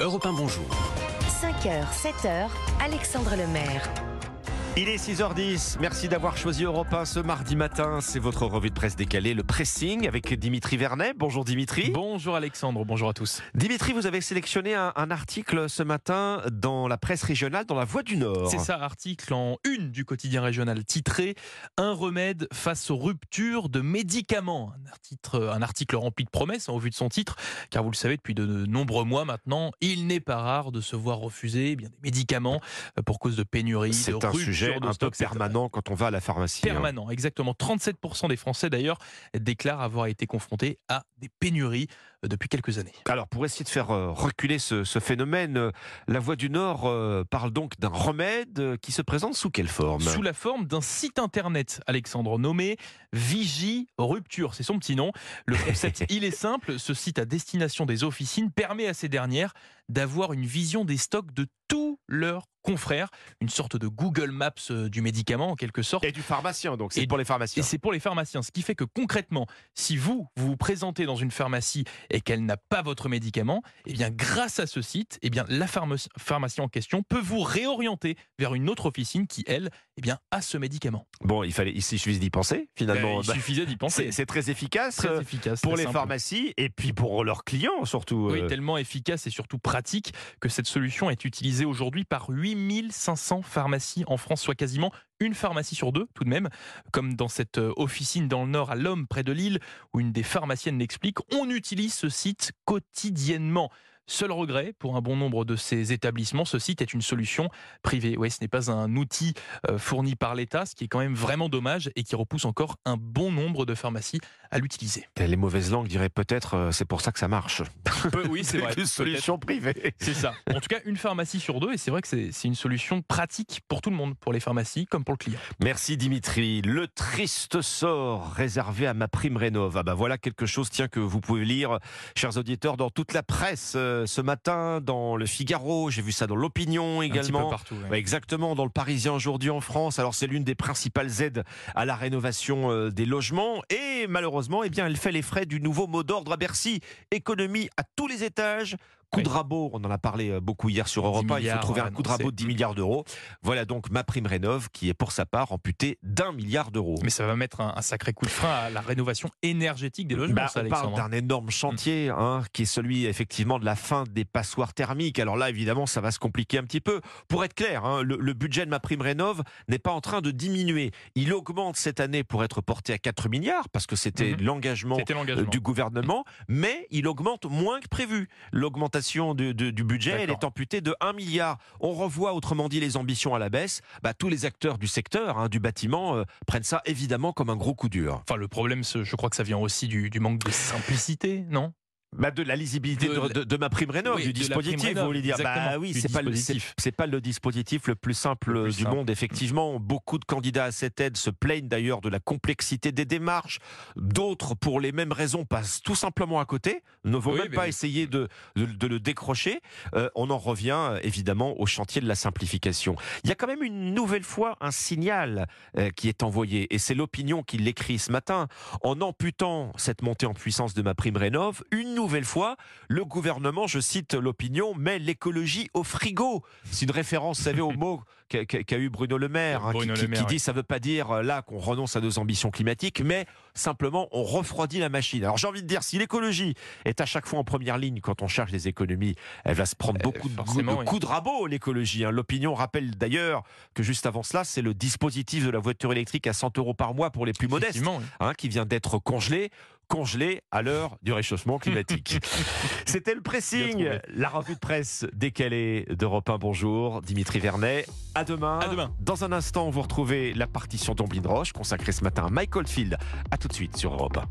Europe 1 Bonjour. 5h, 7h, Alexandre Lemaire. Il est 6h10. Merci d'avoir choisi Europe 1 ce mardi matin. C'est votre revue de presse décalée, le pressing avec Dimitri Vernet. Bonjour Dimitri. Bonjour Alexandre, bonjour à tous. Dimitri, vous avez sélectionné un, un article ce matin dans la presse régionale, dans la Voix du Nord. C'est ça, article en une du quotidien régional titré Un remède face aux ruptures de médicaments. Un article, un article rempli de promesses hein, au vu de son titre, car vous le savez, depuis de nombreux mois maintenant, il n'est pas rare de se voir refuser eh bien, des médicaments euh, pour cause de pénurie. C'est de un rupture sujet un peu permanent quand on va à la pharmacie. hein. Permanent, exactement. 37% des Français d'ailleurs déclarent avoir été confrontés à des pénuries euh, depuis quelques années. Alors, pour essayer de faire euh, reculer ce, ce phénomène, euh, la Voix du Nord parle donc d'un remède qui se présente sous quelle forme? Sous la forme d'un site internet, Alexandre, nommé Vigie Rupture. C'est son petit nom. Le concept, il est simple. Ce site à destination des officines permet à ces dernières d'avoir une vision des stocks de tous leurs confrères. Une sorte de Google Maps euh, du médicament, en quelque sorte. Et du pharmacien, donc c'est Et- pour les pharmaciens. Et c'est pour les pharmaciens. Ce qui fait que concrètement, si vous, vous vous présentez dans une pharmacie et qu'elle n'a pas votre médicament, eh bien, grâce à ce site, eh bien, la pharmacie en question peut vous réorienter vers une autre officine qui, elle, eh bien, a ce médicament. Bon, il fallait, il suffit d'y penser finalement. Euh, il Bah, suffisait d'y c'est penser. c'est très efficace. très euh, efficace. pour les simple. pharmacies et puis pour leurs clients surtout. Oui, euh. tellement efficace et surtout pratique que cette solution est utilisée aujourd'hui par 8500 pharmacies en France, soit quasiment une pharmacie sur deux tout de même, comme dans cette euh, officine dans le Nord à Lhomme, près de Lille, où une des pharmaciennes l'explique, on utilise ce site quotidiennement. Seul regret pour un bon nombre de ces établissements, ce site est une solution privée. Oui, ce n'est pas un outil euh, fourni par l'État, ce qui est quand même vraiment dommage et qui repousse encore un bon nombre de pharmacies à l'utiliser. Les mauvaises langues diraient peut-être euh, c'est pour ça que ça marche. oui, c'est vrai. une solution privée. C'est ça. En tout cas, une pharmacie sur deux, et c'est vrai que c'est c'est une solution pratique pour tout le monde, pour les pharmacies comme pour le client. Merci Dimitri. Le triste sort réservé à ma prime rénov. Ah bah voilà quelque chose tiens que vous pouvez lire, chers auditeurs, dans toute la presse euh, ce matin, dans le Figaro. J'ai vu ça dans l'Opinion Un petit peu également. partout. ouais. Ouais, exactement, dans le Parisien aujourd'hui en France. Alors c'est l'une des principales aides à la rénovation euh, des logements et malheureusement, eh bien, elle fait les frais du nouveau mot d'ordre à Bercy. Économie à tous les étages. Coup de rabot, on en a parlé euh, beaucoup hier sur Europe 1, il faut trouver un coup de rabot de 10 milliards d'euros. Voilà donc ma prime rénov qui est pour sa part amputée d'un milliard d'euros. Mais ça va mettre un, un sacré coup de frein à la rénovation énergétique des logements, Bah, ça, on parle Alexandre. d'un énorme chantier hein, qui est celui effectivement de la fin des passoires thermiques. Alors là, évidemment, ça va se compliquer un petit peu. Pour être clair, hein, le, le budget de ma prime rénov n'est pas en train de diminuer. Il augmente cette année pour être porté à 4 milliards parce que c'était Mhm. l'engagement C'était euh, l'engagement. du gouvernement, mais il augmente moins que prévu. L'augmentation du, du- du budget, elle est amputée de 1 milliard. On revoit autrement dit les ambitions à la baisse. Bah, tous les acteurs du secteur, hein, du bâtiment, euh, prennent ça évidemment comme un gros coup dur. Enfin, le problème, je crois que ça vient aussi du, du manque de simplicité, non? Bah de la lisibilité de, De- de- de ma prime rénov, Oui, du dispositif, rénov, vous voulez dire Bah oui, c'est pas, le- c'est dispositif. c'est pas le dispositif le plus simple Le plus du simple. monde, effectivement. Beaucoup de candidats à cette aide se plaignent d'ailleurs de la complexité des démarches. D'autres, pour les mêmes raisons, passent tout simplement à côté, ne vont Oui, même pas oui. essayer de, de, de le décrocher. Euh, on en revient euh, évidemment au chantier de la simplification. Il y a quand même une nouvelle fois un signal euh, qui est envoyé, et c'est l'opinion qui l'écrit ce matin. En amputant cette montée en puissance de ma prime rénov, une nouvelle fois, le gouvernement, je cite l'opinion, met l'écologie au frigo. C'est une référence, vous savez, au mot qu'a eu Bruno Le Maire, hein, Bruno qui, Le qui- Maire, qui dit ça veut pas dire euh, là qu'on renonce à nos ambitions climatiques, mais simplement on refroidit la machine. Alors j'ai envie de dire, si l'écologie est à chaque fois en première ligne quand on cherche des économies, elle va se prendre Euh, beaucoup de, coups- de oui. coups de rabot, l'écologie. hein. L'opinion rappelle d'ailleurs que juste avant cela, c'est le dispositif de la voiture électrique à 100 euros par mois pour les plus modestes oui. hein, qui vient d'être congelé, congelé à l'heure du réchauffement climatique. C'était le pressing, la revue de presse décalée d'Europe 1. Bonjour, Dimitri Vernet. À demain. À demain. Dans un instant, vous retrouvez la partition d'Omblin Roche consacrée ce matin à Michael Field. À tout de suite sur Europe 1.